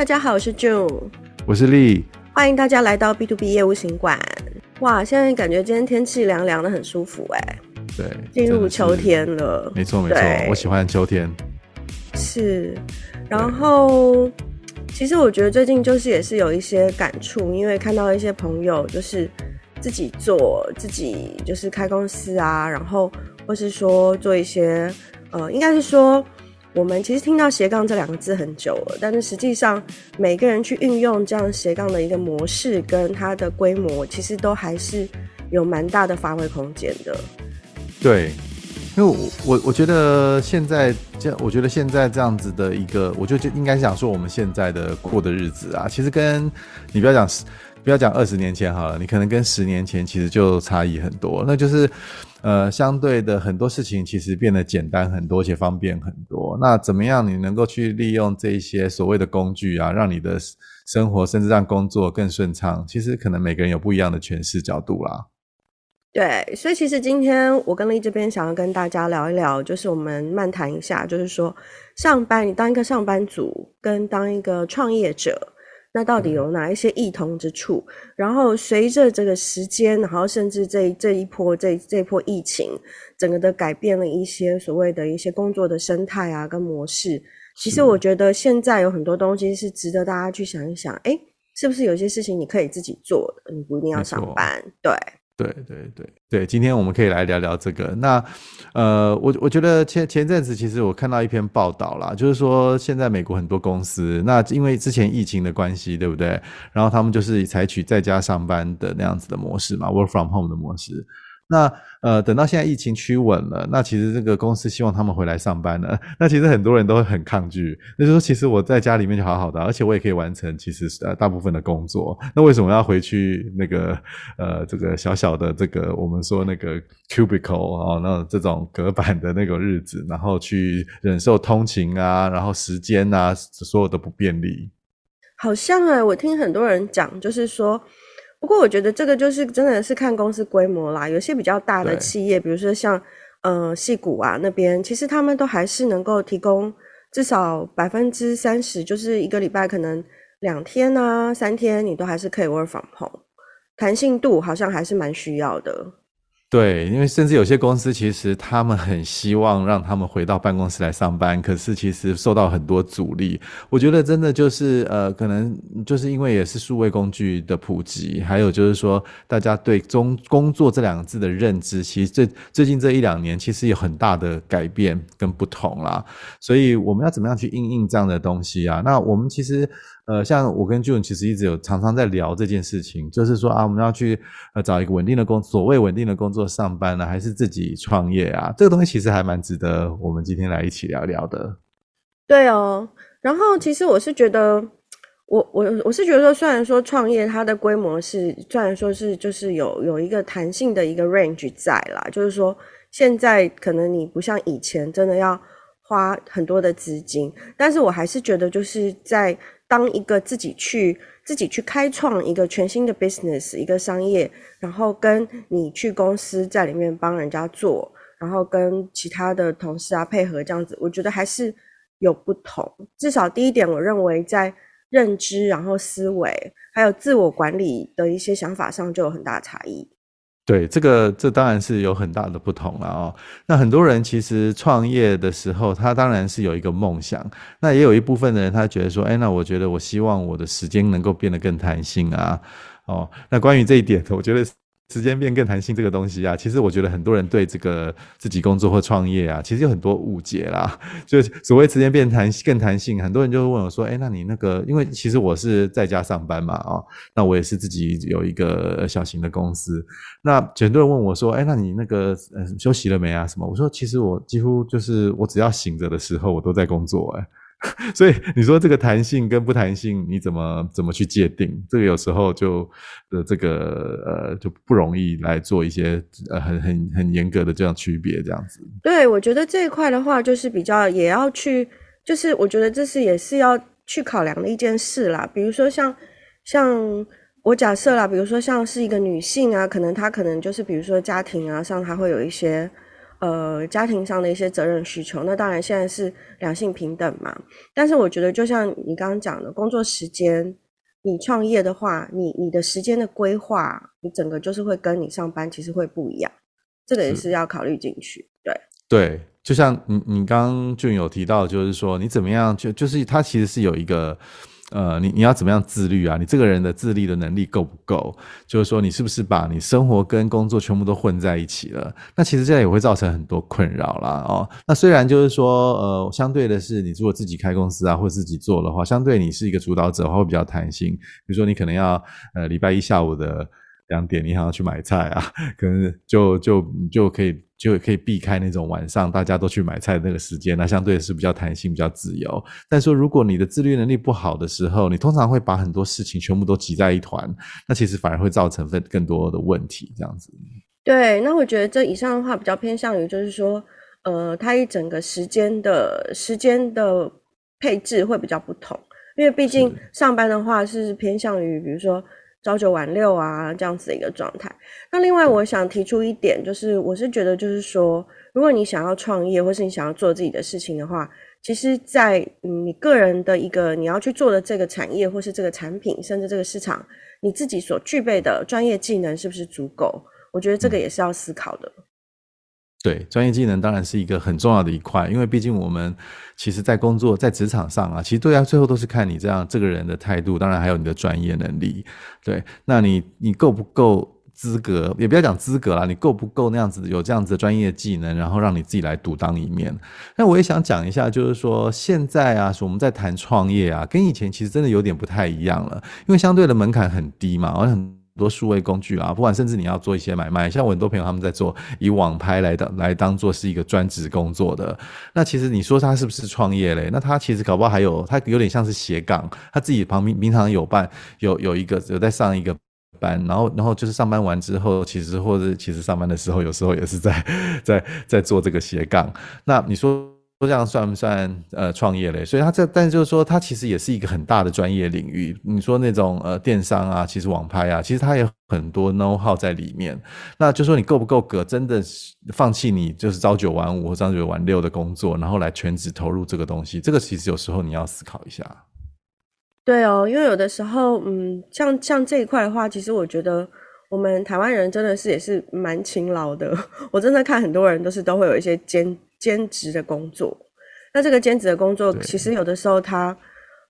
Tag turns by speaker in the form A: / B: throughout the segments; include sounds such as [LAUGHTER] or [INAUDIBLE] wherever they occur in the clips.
A: 大家好，我是 June，
B: 我是丽，
A: 欢迎大家来到 B to B 业务行馆。哇，现在感觉今天天气凉凉的，很舒服哎。
B: 对，
A: 进入秋天了。
B: 没错没错，我喜欢秋天。
A: 是，然后其实我觉得最近就是也是有一些感触，因为看到一些朋友就是自己做自己就是开公司啊，然后或是说做一些呃，应该是说。我们其实听到斜杠这两个字很久了，但是实际上每个人去运用这样斜杠的一个模式跟它的规模，其实都还是有蛮大的发挥空间的。对，
B: 因为我我我觉得现在这，我觉得现在这样子的一个，我就就应该想说我们现在的过的日子啊，其实跟你不要讲不要讲二十年前好了，你可能跟十年前其实就差异很多，那就是。呃，相对的很多事情其实变得简单很多，且方便很多。那怎么样你能够去利用这一些所谓的工具啊，让你的生活甚至让工作更顺畅？其实可能每个人有不一样的诠释角度啦。
A: 对，所以其实今天我跟丽这边想要跟大家聊一聊，就是我们漫谈一下，就是说上班，你当一个上班族跟当一个创业者。那到底有哪一些异同之处？然后随着这个时间，然后甚至这这一波这这一波疫情，整个的改变了一些所谓的一些工作的生态啊跟模式。其实我觉得现在有很多东西是值得大家去想一想，诶，是不是有些事情你可以自己做的，你不一定要上班，对。
B: 对对对对，今天我们可以来聊聊这个。那呃，我我觉得前前阵子其实我看到一篇报道啦，就是说现在美国很多公司，那因为之前疫情的关系，对不对？然后他们就是采取在家上班的那样子的模式嘛，work from home 的模式。那呃，等到现在疫情趋稳了，那其实这个公司希望他们回来上班了。那其实很多人都会很抗拒，那就说其实我在家里面就好好的，而且我也可以完成其实呃大部分的工作。那为什么要回去那个呃这个小小的这个我们说那个 cubicle 啊，那这种隔板的那个日子，然后去忍受通勤啊，然后时间啊，所有的不便利。
A: 好像哎、欸，我听很多人讲，就是说。不过我觉得这个就是真的是看公司规模啦，有些比较大的企业，比如说像呃戏谷啊那边，其实他们都还是能够提供至少百分之三十，就是一个礼拜可能两天啊三天，你都还是可以 work from home，弹性度好像还是蛮需要的。
B: 对，因为甚至有些公司其实他们很希望让他们回到办公室来上班，可是其实受到很多阻力。我觉得真的就是呃，可能就是因为也是数位工具的普及，还有就是说大家对中工作这两个字的认知，其实最最近这一两年其实有很大的改变跟不同啦。所以我们要怎么样去应应这样的东西啊？那我们其实。呃，像我跟 June 其实一直有常常在聊这件事情，就是说啊，我们要去呃找一个稳定的工，所谓稳定的工作上班呢，还是自己创业啊？这个东西其实还蛮值得我们今天来一起聊聊的。
A: 对哦，然后其实我是觉得，我我我是觉得说，虽然说创业它的规模是，虽然说是就是有有一个弹性的一个 range 在啦，就是说现在可能你不像以前真的要花很多的资金，但是我还是觉得就是在。当一个自己去自己去开创一个全新的 business，一个商业，然后跟你去公司在里面帮人家做，然后跟其他的同事啊配合这样子，我觉得还是有不同。至少第一点，我认为在认知、然后思维，还有自我管理的一些想法上就有很大差异。
B: 对，这个这当然是有很大的不同了哦。那很多人其实创业的时候，他当然是有一个梦想。那也有一部分的人，他觉得说，哎，那我觉得我希望我的时间能够变得更弹性啊。哦，那关于这一点，我觉得。时间变更弹性这个东西啊，其实我觉得很多人对这个自己工作或创业啊，其实有很多误解啦。[LAUGHS] 就所谓时间变弹性更弹性，很多人就会问我说：“哎，那你那个……因为其实我是在家上班嘛，哦，那我也是自己有一个小型的公司。那很多人问我说：‘哎，那你那个呃休息了没啊？’什么？我说：其实我几乎就是我只要醒着的时候，我都在工作。哎。” [LAUGHS] 所以你说这个弹性跟不弹性，你怎么怎么去界定？这个有时候就的这个呃就不容易来做一些呃很很很严格的这样区别这样子。
A: 对，我觉得这一块的话，就是比较也要去，就是我觉得这是也是要去考量的一件事啦。比如说像像我假设啦，比如说像是一个女性啊，可能她可能就是比如说家庭啊上，她会有一些。呃家庭上的一些责任需求。那当然现在是两性平等嘛，但是我觉得就像你刚刚讲的，工作时间，你创业的话，你你的时间的规划，你整个就是会跟你上班其实会不一样，这个也是要考虑进去。对
B: 对，就像你你刚刚就有提到，就是说你怎么样就就是它其实是有一个。呃，你你要怎么样自律啊？你这个人的自律的能力够不够？就是说，你是不是把你生活跟工作全部都混在一起了？那其实这样也会造成很多困扰啦。哦。那虽然就是说，呃，相对的是，你如果自己开公司啊，或自己做的话，相对你是一个主导者的话，会比较弹性。比如说，你可能要呃礼拜一下午的两点，你还要去买菜啊，[LAUGHS] 可能就就就可以。就可以避开那种晚上大家都去买菜的那个时间，那相对是比较弹性、比较自由。但说如果你的自律能力不好的时候，你通常会把很多事情全部都挤在一团，那其实反而会造成更更多的问题。这样子。
A: 对，那我觉得这以上的话比较偏向于就是说，呃，它一整个时间的时间的配置会比较不同，因为毕竟上班的话是偏向于比如说。朝九晚六啊，这样子的一个状态。那另外，我想提出一点，就是我是觉得，就是说，如果你想要创业，或是你想要做自己的事情的话，其实在，在嗯你个人的一个你要去做的这个产业，或是这个产品，甚至这个市场，你自己所具备的专业技能是不是足够？我觉得这个也是要思考的。
B: 对，专业技能当然是一个很重要的一块，因为毕竟我们其实，在工作在职场上啊，其实对啊，最后都是看你这样这个人的态度，当然还有你的专业能力。对，那你你够不够资格？也不要讲资格啦，你够不够那样子有这样子的专业技能，然后让你自己来独当一面。那我也想讲一下，就是说现在啊，我们在谈创业啊，跟以前其实真的有点不太一样了，因为相对的门槛很低嘛，而很。多数位工具啊，不管甚至你要做一些买卖，像我很多朋友他们在做以网拍来当来当做是一个专职工作的，那其实你说他是不是创业嘞？那他其实搞不好还有他有点像是斜杠，他自己旁边平常有办有有一个有在上一个班，然后然后就是上班完之后，其实或者其实上班的时候，有时候也是在 [LAUGHS] 在在做这个斜杠。那你说？说这样算不算呃创业嘞？所以他这，但是就是说，它其实也是一个很大的专业领域。你说那种呃电商啊，其实网拍啊，其实它有很多 know how 在里面。那就说你够不够格，真的放弃你就是朝九晚五或朝九晚六的工作，然后来全职投入这个东西，这个其实有时候你要思考一下。
A: 对哦，因为有的时候，嗯，像像这一块的话，其实我觉得我们台湾人真的是也是蛮勤劳的。[LAUGHS] 我真的看很多人都是都会有一些兼。兼职的工作，那这个兼职的工作，其实有的时候他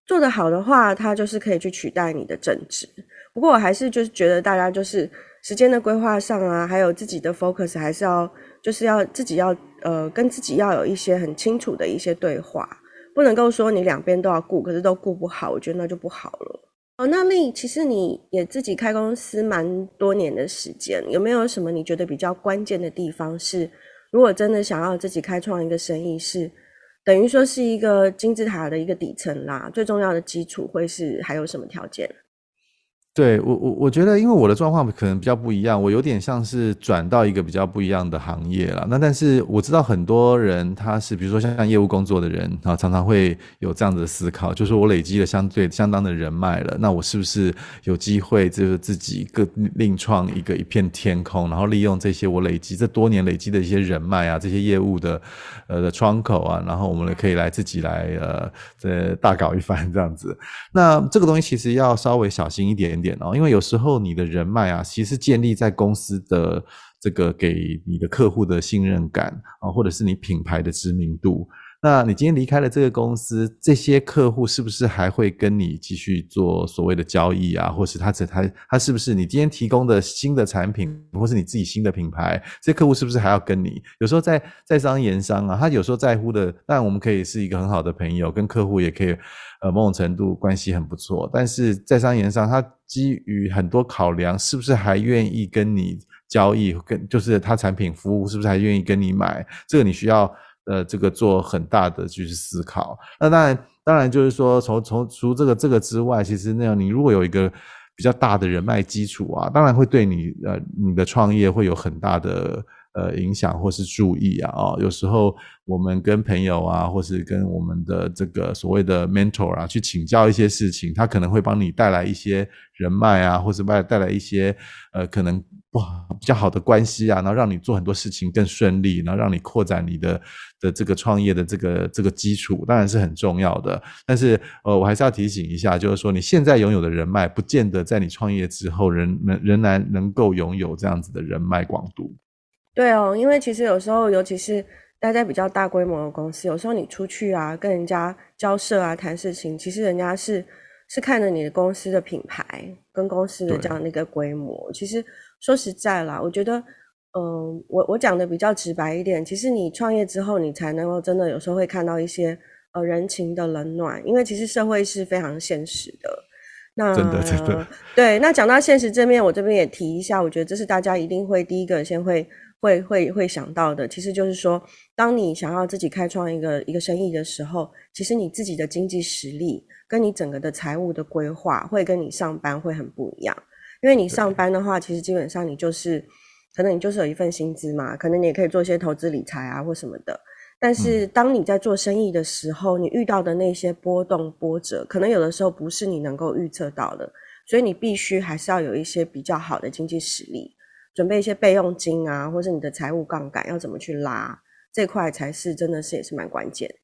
A: 做得好的话，他就是可以去取代你的正职。不过我还是就是觉得大家就是时间的规划上啊，还有自己的 focus，还是要就是要自己要呃跟自己要有一些很清楚的一些对话，不能够说你两边都要顾，可是都顾不好，我觉得那就不好了。哦，那丽，其实你也自己开公司蛮多年的时间，有没有什么你觉得比较关键的地方是？如果真的想要自己开创一个生意，是等于说是一个金字塔的一个底层啦。最重要的基础会是还有什么条件？
B: 对我我我觉得，因为我的状况可能比较不一样，我有点像是转到一个比较不一样的行业了。那但是我知道很多人他是，比如说像像业务工作的人啊，常常会有这样子的思考，就是我累积了相对相当的人脉了，那我是不是有机会就是自己个另创一个一片天空，然后利用这些我累积这多年累积的一些人脉啊，这些业务的呃的窗口啊，然后我们可以来自己来呃这大搞一番这样子。那这个东西其实要稍微小心一点。点哦，因为有时候你的人脉啊，其实建立在公司的这个给你的客户的信任感啊，或者是你品牌的知名度。那你今天离开了这个公司，这些客户是不是还会跟你继续做所谓的交易啊？或是他这他他是不是你今天提供的新的产品，或是你自己新的品牌，这些客户是不是还要跟你？有时候在在商言商啊，他有时候在乎的，但我们可以是一个很好的朋友，跟客户也可以。呃，某种程度关系很不错，但是在商言商，他基于很多考量，是不是还愿意跟你交易？跟就是他产品服务是不是还愿意跟你买？这个你需要呃，这个做很大的就是思考。那当然，当然就是说，从从除这个这个之外，其实那样你如果有一个比较大的人脉基础啊，当然会对你呃你的创业会有很大的呃影响或是注意啊。哦，有时候我们跟朋友啊，或是跟我们的这个所谓的 mentor 啊，去请教一些事情，他可能会帮你带来一些人脉啊，或是带带来一些呃可能。哇，比较好的关系啊，然后让你做很多事情更顺利，然后让你扩展你的的这个创业的这个这个基础，当然是很重要的。但是，呃，我还是要提醒一下，就是说你现在拥有的人脉，不见得在你创业之后仍能仍然能够拥有这样子的人脉广度。
A: 对哦，因为其实有时候，尤其是待在比较大规模的公司，有时候你出去啊，跟人家交涉啊，谈事情，其实人家是是看着你的公司的品牌跟公司的这样的一个规模，其实。说实在啦，我觉得，嗯、呃，我我讲的比较直白一点，其实你创业之后，你才能够真的有时候会看到一些呃人情的冷暖，因为其实社会是非常现实的。那
B: 真的真的
A: 对，那讲到现实这面，我这边也提一下，我觉得这是大家一定会第一个先会会会会想到的，其实就是说，当你想要自己开创一个一个生意的时候，其实你自己的经济实力跟你整个的财务的规划，会跟你上班会很不一样。因为你上班的话，其实基本上你就是，可能你就是有一份薪资嘛，可能你也可以做一些投资理财啊或什么的。但是当你在做生意的时候，你遇到的那些波动波折，可能有的时候不是你能够预测到的，所以你必须还是要有一些比较好的经济实力，准备一些备用金啊，或是你的财务杠杆要怎么去拉，这块才是真的是也是蛮关键。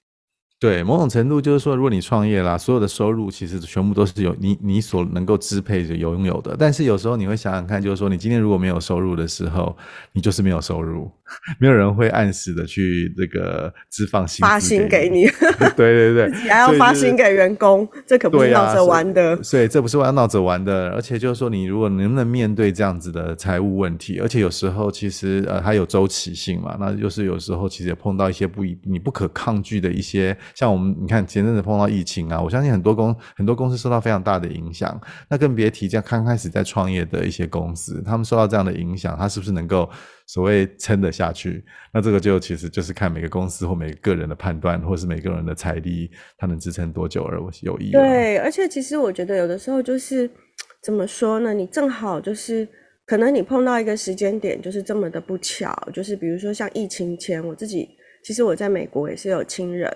B: 对，某种程度就是说，如果你创业啦，所有的收入其实全部都是有你你所能够支配的、拥有的。但是有时候你会想想看，就是说，你今天如果没有收入的时候，你就是没有收入，[LAUGHS] 没有人会按时的去这个支放薪
A: 发薪给你。[LAUGHS]
B: 对对 [LAUGHS] 对，
A: 还要发薪给员工，这可不是闹着玩的。
B: 所以，所以这不是玩闹着玩的。而且就是说，你如果能不能面对这样子的财务问题，而且有时候其实呃，它有周期性嘛，那就是有时候其实也碰到一些不一你不可抗拒的一些。像我们，你看前阵子碰到疫情啊，我相信很多公很多公司受到非常大的影响。那更别提这样刚开始在创业的一些公司，他们受到这样的影响，他是不是能够所谓撑得下去？那这个就其实就是看每个公司或每个个人的判断，或是每个人的财力，他能支撑多久而有意义。
A: 对，而且其实我觉得有的时候就是怎么说呢？你正好就是可能你碰到一个时间点，就是这么的不巧，就是比如说像疫情前，我自己其实我在美国也是有亲人。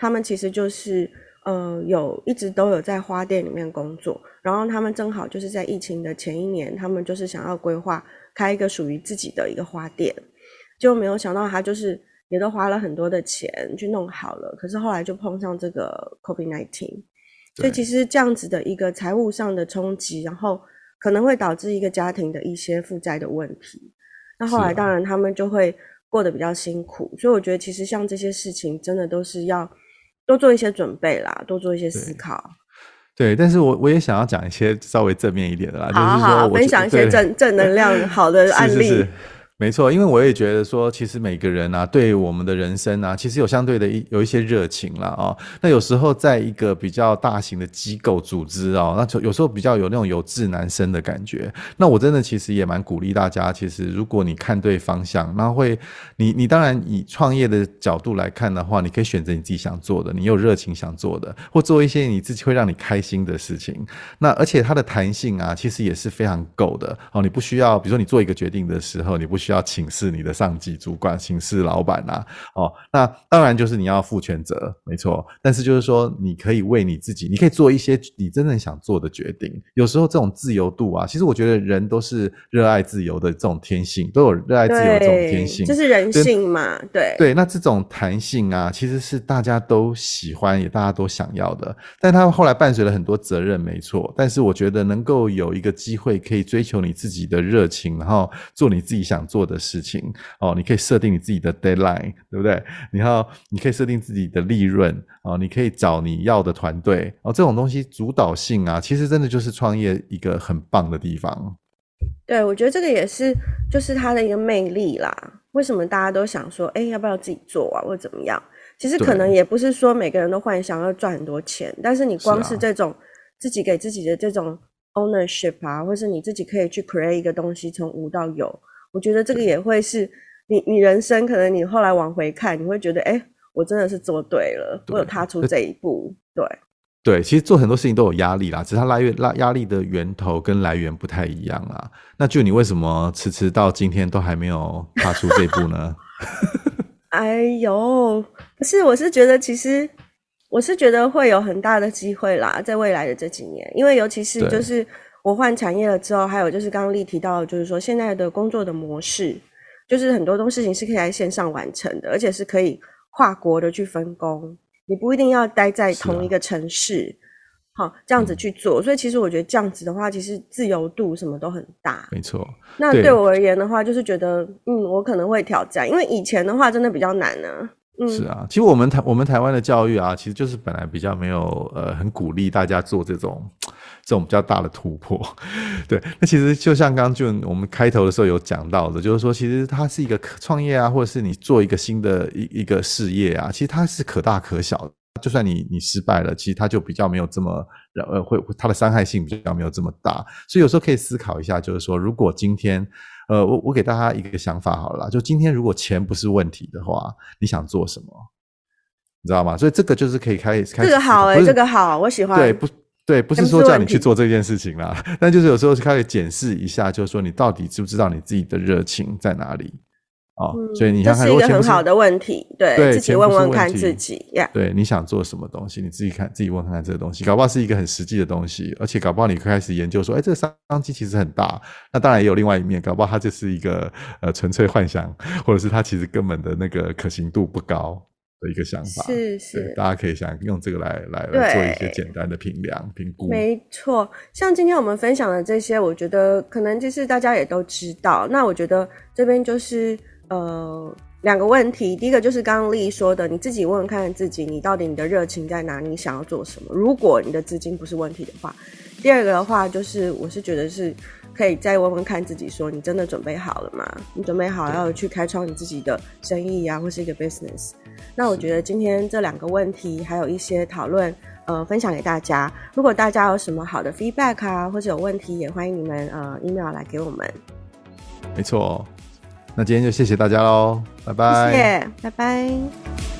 A: 他们其实就是，呃，有一直都有在花店里面工作，然后他们正好就是在疫情的前一年，他们就是想要规划开一个属于自己的一个花店，就没有想到他就是也都花了很多的钱去弄好了，可是后来就碰上这个 COVID-19，所以其实这样子的一个财务上的冲击，然后可能会导致一个家庭的一些负债的问题，那后来当然他们就会过得比较辛苦，所以我觉得其实像这些事情真的都是要。多做一些准备啦，多做一些思考。
B: 对，但是我我也想要讲一些稍微正面一点的啦，
A: 好好好，
B: 就是说
A: 分享一些正正能量 [LAUGHS] 好的案例。是是是
B: 没错，因为我也觉得说，其实每个人啊，对我们的人生啊，其实有相对的一有一些热情啦。哦。那有时候在一个比较大型的机构组织哦，那就有时候比较有那种有志难伸的感觉。那我真的其实也蛮鼓励大家，其实如果你看对方向，那会你你当然以创业的角度来看的话，你可以选择你自己想做的，你有热情想做的，或做一些你自己会让你开心的事情。那而且它的弹性啊，其实也是非常够的哦。你不需要，比如说你做一个决定的时候，你不需要。要请示你的上级主管，请示老板呐、啊，哦，那当然就是你要负全责，没错。但是就是说，你可以为你自己，你可以做一些你真正想做的决定。有时候这种自由度啊，其实我觉得人都是热爱自由的这种天性，都有热爱自由的这种天性，
A: 这是人性嘛？对
B: 对。那这种弹性啊，其实是大家都喜欢，也大家都想要的。但他后来伴随了很多责任，没错。但是我觉得能够有一个机会，可以追求你自己的热情，然后做你自己想做的。的事情哦，你可以设定你自己的 deadline，对不对？然后你可以设定自己的利润哦，你可以找你要的团队哦，这种东西主导性啊，其实真的就是创业一个很棒的地方。
A: 对，我觉得这个也是，就是它的一个魅力啦。为什么大家都想说，哎，要不要自己做啊，或者怎么样？其实可能也不是说每个人都幻想要赚很多钱，但是你光是这种自己给自己的这种 ownership 啊，或是你自己可以去 create 一个东西，从无到有。我觉得这个也会是你，你人生可能你后来往回看，你会觉得，哎，我真的是做对了，我有踏出这一步，对。
B: 对，其实做很多事情都有压力啦，只是它来源、拉压力的源头跟来源不太一样啦。那就你为什么迟迟到今天都还没有踏出这一步呢？[LAUGHS]
A: 哎呦，不是，我是觉得其实我是觉得会有很大的机会啦，在未来的这几年，因为尤其是就是我换产业了之后，还有就是刚刚丽提到，就是说现在的工作的模式，就是很多东西情是可以在线上完成的，而且是可以跨国的去分工。你不一定要待在同一个城市，好、啊、这样子去做，嗯，所以其实我觉得这样子的话，其实自由度什么都很大。
B: 没错。
A: 那对我而言的话，就是觉得，嗯，我可能会挑战，因为以前的话真的比较难呢、啊。
B: 是啊，其实我们台我们台湾的教育啊，其实就是本来比较没有呃很鼓励大家做这种。这种比较大的突破，[LAUGHS] 对，那其实就像刚刚就我们开头的时候有讲到的，就是说，其实它是一个创业啊，或者是你做一个新的一一个事业啊，其实它是可大可小的。就算你你失败了，其实它就比较没有这么呃会它的伤害性比较没有这么大。所以有时候可以思考一下，就是说，如果今天呃我我给大家一个想法好了，就今天如果钱不是问题的话，你想做什么？你知道吗？所以这个就是可以开始开始
A: 这个好哎、欸，这个好，我喜欢
B: 对不？对，不是说叫你去做这件事情啦，[LAUGHS] 但就是有时候开始检视一下，就是说你到底知不知道你自己的热情在哪里哦、嗯，所以你看看，
A: 这是一个很好的问题，对，对自己问问看自己呀。
B: 对，你想做什么东西，你自己看，自己问看看这个东西，搞不好是一个很实际的东西，而且搞不好你开始研究说，哎，这个商机其实很大。那当然也有另外一面，搞不好它就是一个呃纯粹幻想，或者是它其实根本的那个可行度不高。的一个想法
A: 是是，
B: 大家可以想用这个来来来做一些简单的评量评估。
A: 没错，像今天我们分享的这些，我觉得可能就是大家也都知道。那我觉得这边就是呃两个问题，第一个就是刚刚丽说的，你自己问问看自己，你到底你的热情在哪里，你想要做什么？如果你的资金不是问题的话，第二个的话就是我是觉得是。可以再问问看自己，说你真的准备好了吗？你准备好要去开创你自己的生意、啊，或是一个 business？那我觉得今天这两个问题还有一些讨论，呃，分享给大家。如果大家有什么好的 feedback 啊，或者有问题，也欢迎你们呃 email 来给我们。
B: 没错，那今天就谢谢大家喽，拜拜，
A: 谢谢，拜拜。